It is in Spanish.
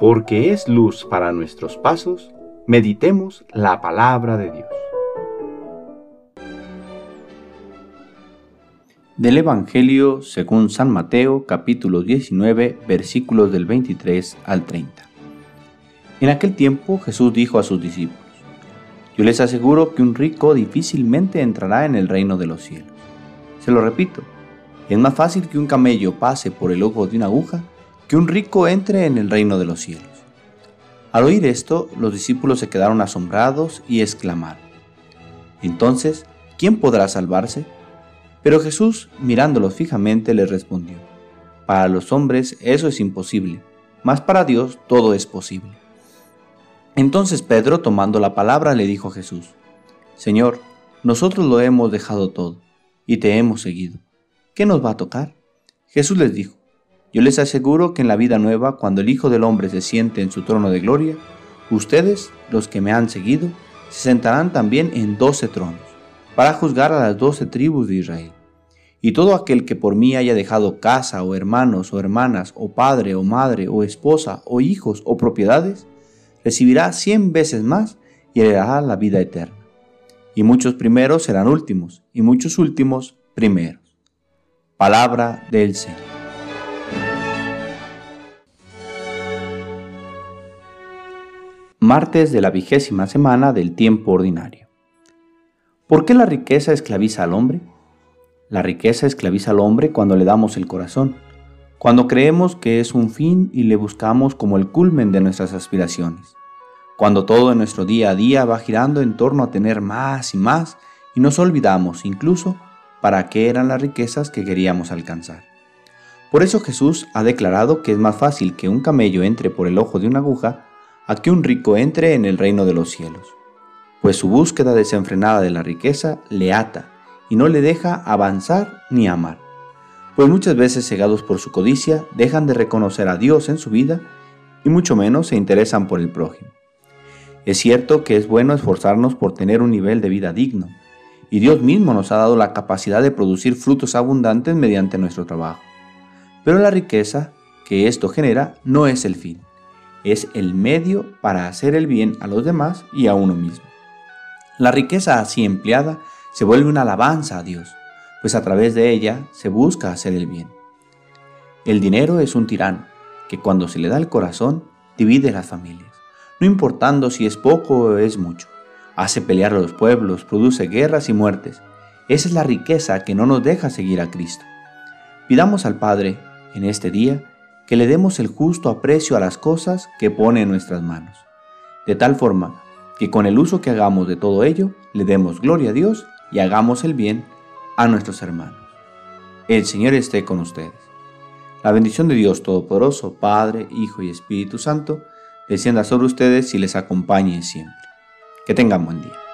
porque es luz para nuestros pasos, meditemos la palabra de Dios. Del Evangelio según San Mateo capítulo 19 versículos del 23 al 30. En aquel tiempo Jesús dijo a sus discípulos, Yo les aseguro que un rico difícilmente entrará en el reino de los cielos. Se lo repito, es más fácil que un camello pase por el ojo de una aguja que un rico entre en el reino de los cielos. Al oír esto, los discípulos se quedaron asombrados y exclamaron, Entonces, ¿quién podrá salvarse? Pero Jesús, mirándolos fijamente, les respondió, Para los hombres eso es imposible, mas para Dios todo es posible. Entonces Pedro, tomando la palabra, le dijo a Jesús, Señor, nosotros lo hemos dejado todo, y te hemos seguido. ¿Qué nos va a tocar? Jesús les dijo, yo les aseguro que en la vida nueva, cuando el Hijo del Hombre se siente en su trono de gloria, ustedes, los que me han seguido, se sentarán también en doce tronos, para juzgar a las doce tribus de Israel. Y todo aquel que por mí haya dejado casa o hermanos o hermanas o padre o madre o esposa o hijos o propiedades, recibirá cien veces más y heredará la vida eterna. Y muchos primeros serán últimos, y muchos últimos primeros. Palabra del Señor. Martes de la vigésima semana del tiempo ordinario. ¿Por qué la riqueza esclaviza al hombre? La riqueza esclaviza al hombre cuando le damos el corazón, cuando creemos que es un fin y le buscamos como el culmen de nuestras aspiraciones, cuando todo en nuestro día a día va girando en torno a tener más y más y nos olvidamos incluso para qué eran las riquezas que queríamos alcanzar. Por eso Jesús ha declarado que es más fácil que un camello entre por el ojo de una aguja a que un rico entre en el reino de los cielos, pues su búsqueda desenfrenada de la riqueza le ata y no le deja avanzar ni amar, pues muchas veces cegados por su codicia dejan de reconocer a Dios en su vida y mucho menos se interesan por el prójimo. Es cierto que es bueno esforzarnos por tener un nivel de vida digno, y Dios mismo nos ha dado la capacidad de producir frutos abundantes mediante nuestro trabajo. Pero la riqueza que esto genera no es el fin es el medio para hacer el bien a los demás y a uno mismo. La riqueza así empleada se vuelve una alabanza a Dios, pues a través de ella se busca hacer el bien. El dinero es un tirano que cuando se le da el corazón divide las familias, no importando si es poco o es mucho. Hace pelear a los pueblos, produce guerras y muertes. Esa es la riqueza que no nos deja seguir a Cristo. Pidamos al Padre, en este día, que le demos el justo aprecio a las cosas que pone en nuestras manos, de tal forma que con el uso que hagamos de todo ello, le demos gloria a Dios y hagamos el bien a nuestros hermanos. El Señor esté con ustedes. La bendición de Dios Todopoderoso, Padre, Hijo y Espíritu Santo, descienda sobre ustedes y les acompañe siempre. Que tengan buen día.